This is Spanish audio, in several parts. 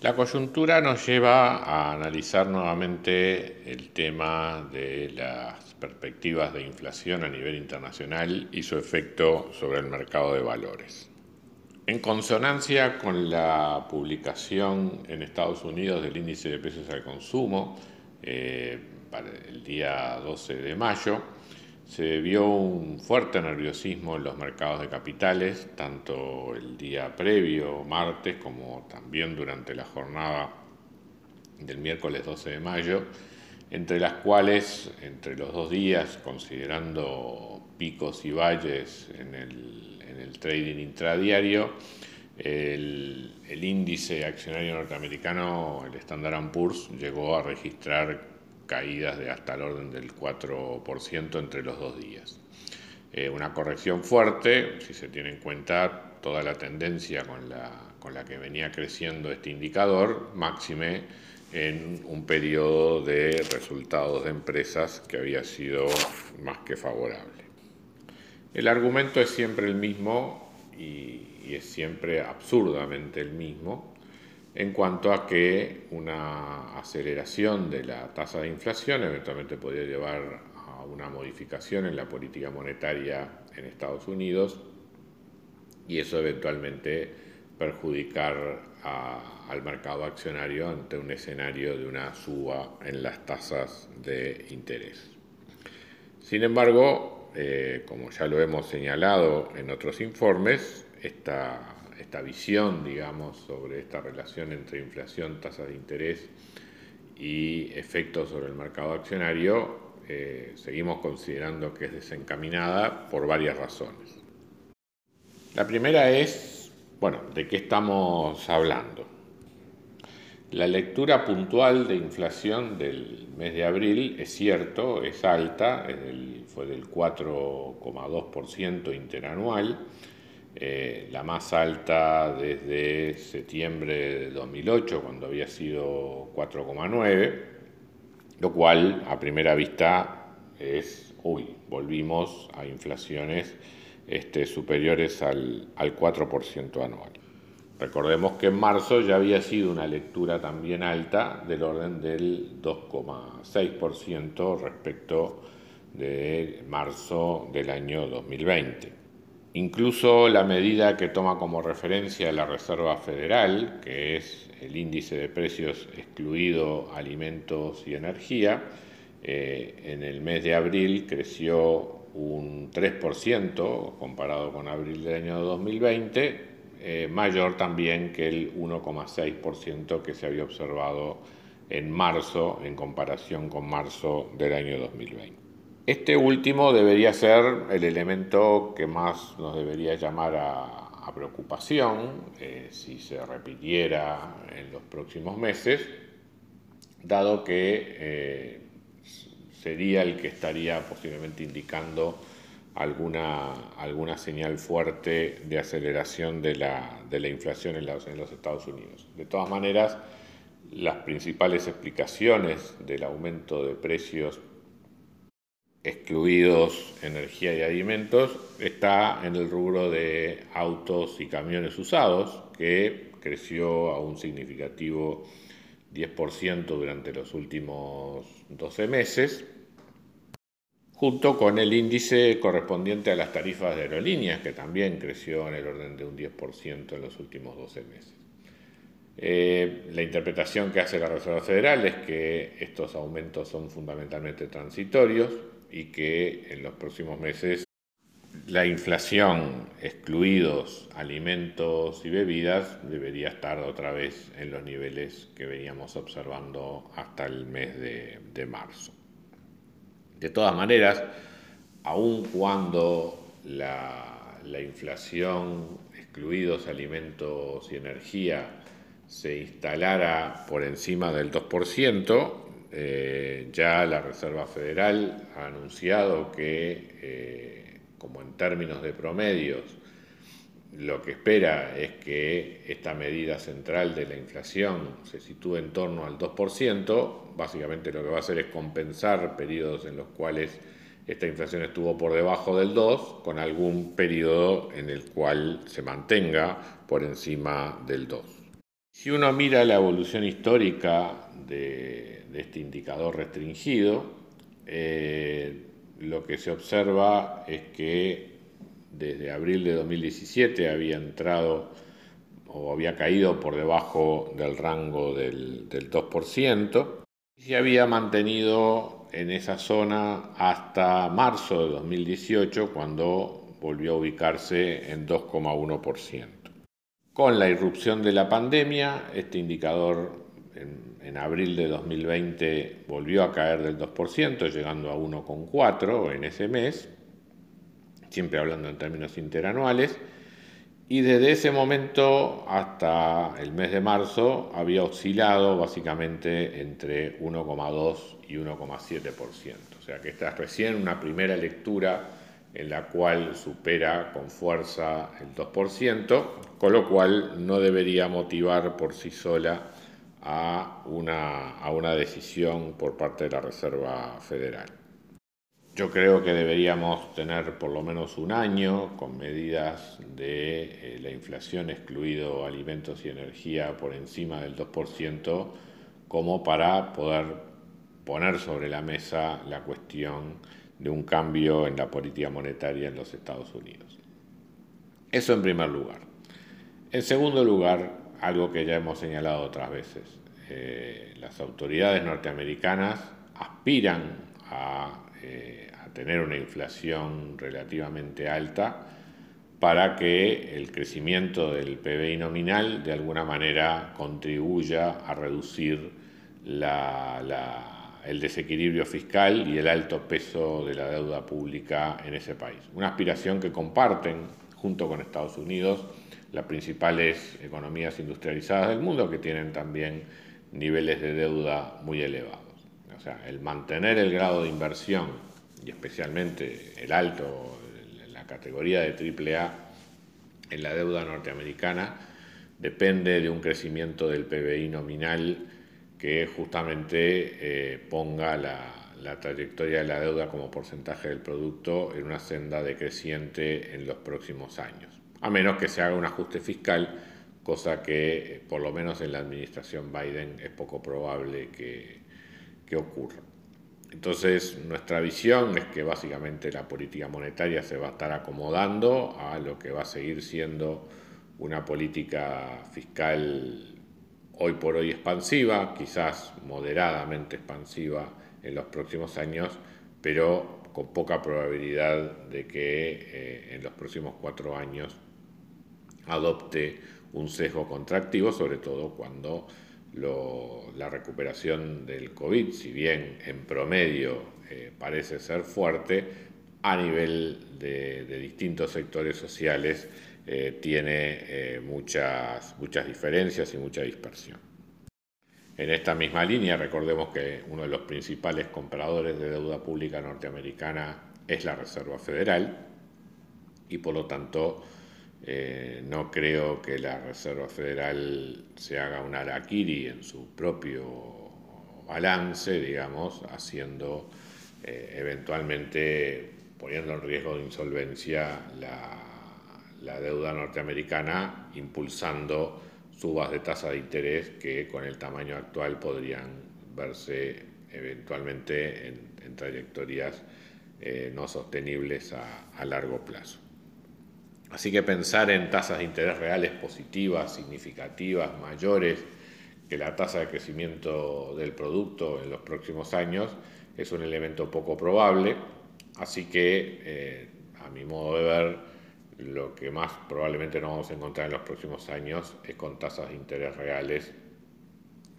La coyuntura nos lleva a analizar nuevamente el tema de las perspectivas de inflación a nivel internacional y su efecto sobre el mercado de valores. En consonancia con la publicación en Estados Unidos del índice de precios al consumo eh, el día 12 de mayo, se vio un fuerte nerviosismo en los mercados de capitales, tanto el día previo, martes, como también durante la jornada del miércoles 12 de mayo, entre las cuales, entre los dos días, considerando picos y valles en el, trading intradiario, el, el, índice accionario norteamericano, el Standard Poor's, llegó a registrar caídas de hasta el orden del 4% entre los dos días. Eh, una corrección fuerte, si se tiene en cuenta toda la tendencia con la, que venía creciendo este indicador, máxime en un periodo de resultados de empresas que había sido más que favorable. El argumento es siempre el mismo y es siempre absurdamente el mismo, en cuanto a que una aceleración de la tasa de inflación eventualmente podría llevar a una modificación en la política monetaria en Estados Unidos y eso eventualmente perjudicar al mercado accionario ante un escenario de una suba en las tasas de interés. Sin embargo, eh, como ya lo hemos señalado en otros informes, esta esta visión, digamos, sobre esta relación entre inflación, tasas de interés y efectos sobre el mercado accionario, eh, seguimos considerando que es desencaminada por varias razones. La primera es, bueno, ¿de qué estamos hablando? La lectura puntual de inflación del mes de abril es cierto, es alta, fue del 4,2% interanual, eh, la más alta desde septiembre de 2008, cuando había sido 4,9, lo cual a primera vista es, uy, volvimos a inflaciones este, superiores al, al 4% anual. Recordemos que en marzo ya había sido una lectura también alta del orden del 2,6% respecto de marzo del año 2020. Incluso la medida que toma como referencia la Reserva Federal, que es el índice de precios excluido alimentos y energía, eh, en el mes de abril creció un 3% comparado con abril del año 2020, eh, mayor también que el 1,6% que se había observado en marzo en comparación con marzo del año 2020. Este último debería ser el elemento que más nos debería llamar a, preocupación eh, si se repitiera en los próximos meses, dado que eh, sería el que estaría posiblemente indicando alguna, alguna señal fuerte de aceleración de la, de la inflación en los, en los Estados Unidos. De todas maneras, las principales explicaciones del aumento de precios excluidos energía y alimentos, está en el rubro de autos y camiones usados, que creció a un significativo 10% durante los últimos 12 meses, junto con el índice correspondiente a las tarifas de aerolíneas, que también creció en el orden de un 10% en los últimos 12 meses. Eh, la interpretación que hace la Reserva Federal es que estos aumentos son fundamentalmente transitorios, y que en los próximos meses la inflación, excluidos alimentos y bebidas, debería estar otra vez en los niveles que veníamos observando hasta el mes de, marzo. De todas maneras, aun cuando la, inflación incluidos alimentos y energía, se instalara por encima del 2%, eh, ya la Reserva Federal ha anunciado que, eh, como en términos de promedios, lo que espera es que esta medida central de la inflación se sitúe en torno al 2%, básicamente lo que va a hacer es compensar periodos en los cuales esta inflación estuvo por debajo del 2, con algún periodo en el cual se mantenga por encima del 2. Si uno mira la evolución histórica de, este indicador restringido, eh, lo que se observa es que desde abril de 2017 había entrado o había caído por debajo del rango del, del 2% y se había mantenido en esa zona hasta marzo de 2018 cuando volvió a ubicarse en 2,1%. Con la irrupción de la pandemia, este indicador en, abril de 2020 volvió a caer del 2%, llegando a 1,4% en ese mes, siempre hablando en términos interanuales, y desde ese momento hasta el mes de marzo había oscilado básicamente entre 1,2 y 1,7%. O sea que esta es recién una primera lectura en la cual supera con fuerza el 2%, con lo cual no debería motivar por sí sola a una, a una decisión por parte de la Reserva Federal. Yo creo que deberíamos tener por lo menos un año con medidas de eh, la inflación, excluido alimentos y energía, por encima del 2%, como para poder poner sobre la mesa la cuestión de un cambio en la política monetaria en los Estados Unidos. Eso en primer lugar. En segundo lugar, algo que ya hemos señalado otras veces, eh, las autoridades norteamericanas aspiran a eh, tener una inflación relativamente alta para que el crecimiento del PBI nominal de alguna manera contribuya a reducir el desequilibrio fiscal y el alto peso de la deuda pública en ese país. Una aspiración que comparten junto con Estados Unidos las principales economías industrializadas del mundo que tienen también niveles de deuda muy elevados. O sea, el mantener el grado de inversión y especialmente el alto, la categoría de AAA en la deuda norteamericana, depende de un crecimiento del PBI nominal que justamente eh, ponga la, la, trayectoria de la deuda como porcentaje del producto en una senda decreciente en los próximos años, a menos que se haga un ajuste fiscal, cosa que por lo menos en la administración Biden es poco probable que, que ocurra. Entonces, nuestra visión es que básicamente la política monetaria se va a estar acomodando a lo que va a seguir siendo una política fiscal hoy por hoy expansiva, quizás moderadamente expansiva en los próximos años, pero con poca probabilidad de que eh, en los próximos cuatro años adopte un sesgo contractivo, sobre todo cuando la recuperación del COVID, si bien en promedio eh, parece ser fuerte, a nivel de, distintos sectores sociales eh, tiene eh, muchas, muchas diferencias y mucha dispersión. En esta misma línea, recordemos que uno de los principales compradores de deuda pública norteamericana es la Reserva Federal y por lo tanto eh, no creo que la Reserva Federal se haga un araquiri en su propio balance, digamos, haciendo eh, eventualmente poniendo en riesgo de insolvencia la, deuda norteamericana, impulsando subas de tasa de interés que con el tamaño actual podrían verse eventualmente en, trayectorias eh, no sostenibles a largo plazo. Así que pensar en tasas de interés reales positivas, significativas, mayores que la tasa de crecimiento del producto en los próximos años es un elemento poco probable. Así que, eh, a mi modo de ver, lo que más probablemente nos vamos a encontrar en los próximos años es con tasas de interés reales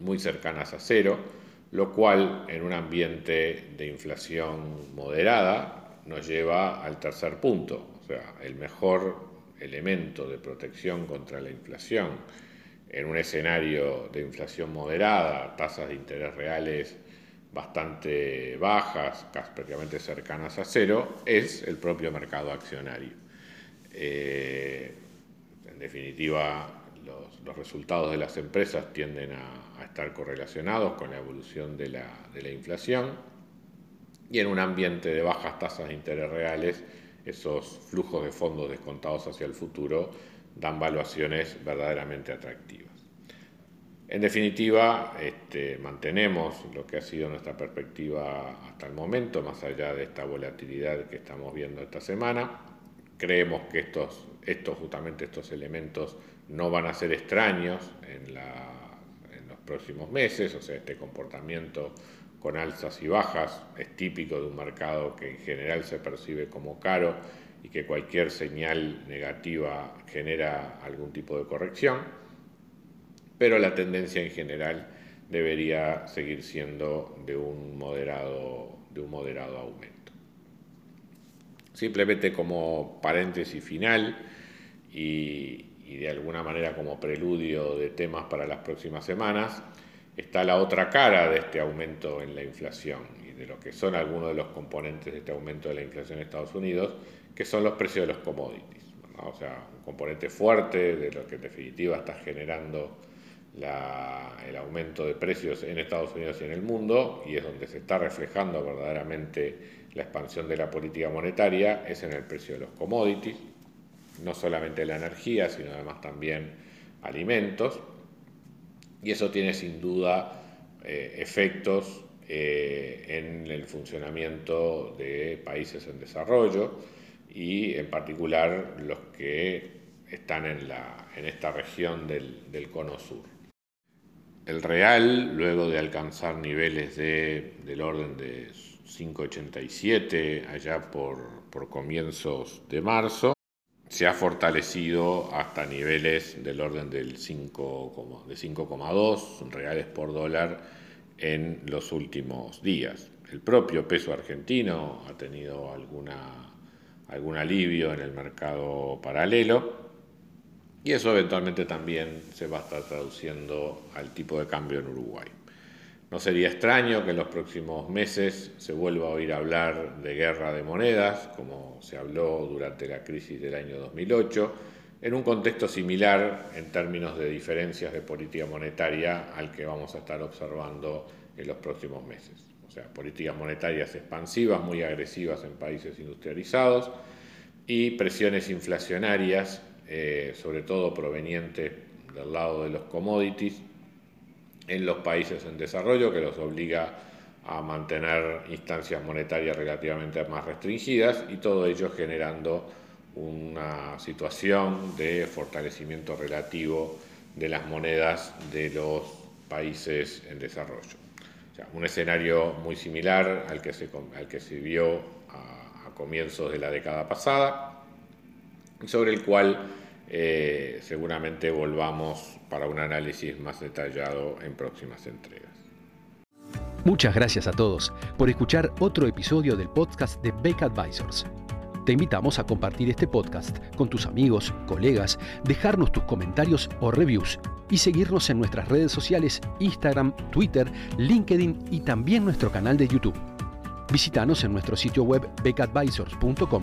muy cercanas a cero, lo cual en un ambiente de inflación moderada nos lleva al tercer punto, o sea, el mejor elemento de protección contra la inflación en un escenario de inflación moderada, tasas de interés reales bastante bajas, casi prácticamente cercanas a cero, es el propio mercado accionario. Eh, en definitiva, los, resultados de las empresas tienden a, estar correlacionados con la evolución de la, de la inflación y en un ambiente de bajas tasas de interés reales, esos flujos de fondos descontados hacia el futuro dan valuaciones verdaderamente atractivas. En definitiva, este, mantenemos lo que ha sido nuestra perspectiva hasta el momento, más allá de esta volatilidad que estamos viendo esta semana. Creemos que estos, justamente estos elementos no van a ser extraños en, en los próximos meses, o sea, este comportamiento con alzas y bajas es típico de un mercado que en general se percibe como caro y que cualquier señal negativa genera algún tipo de corrección pero la tendencia en general debería seguir siendo de un moderado, de un moderado aumento. Simplemente como paréntesis final y, y de alguna manera como preludio de temas para las próximas semanas, está la otra cara de este aumento en la inflación y de lo que son algunos de los componentes de este aumento de la inflación en Estados Unidos, que son los precios de los commodities. O sea, un componente fuerte de lo que en definitiva está generando el aumento de precios en Estados Unidos y en el mundo, y es donde se está reflejando verdaderamente la expansión de la política monetaria, es en el precio de los commodities, no solamente la energía, sino además también alimentos, y eso tiene sin duda eh, efectos eh, en el funcionamiento de países en desarrollo y en particular los que están en, la, en esta región del, del cono sur. El real, luego de alcanzar niveles de, del orden de 5,87 allá por, por comienzos de marzo, se ha fortalecido hasta niveles del orden del 5, de 5,2 reales por dólar en los últimos días. El propio peso argentino ha tenido alguna, algún alivio en el mercado paralelo y eso eventualmente también se va a estar traduciendo al tipo de cambio en Uruguay. No sería extraño que en los próximos meses se vuelva a oír hablar de guerra de monedas, como se habló durante la crisis del año 2008, en un contexto similar en términos de diferencias de política monetaria al que vamos a estar observando en los próximos meses. O sea, políticas monetarias expansivas, muy agresivas en países industrializados y presiones inflacionarias eh, sobre todo proveniente del lado de los commodities, en los países en desarrollo, que los obliga a mantener instancias monetarias relativamente más restringidas y todo ello generando una situación de fortalecimiento relativo de las monedas de los países en desarrollo. un escenario muy similar al que se, al que se vio a comienzos de la década pasada, sobre el cual eh, seguramente volvamos para un análisis más detallado en próximas entregas. Muchas gracias a todos por escuchar otro episodio del podcast de Beck Advisors. Te invitamos a compartir este podcast con tus amigos, colegas, dejarnos tus comentarios o reviews y seguirnos en nuestras redes sociales Instagram, Twitter, LinkedIn y también nuestro canal de YouTube. Visítanos en nuestro sitio web beckadvisors.com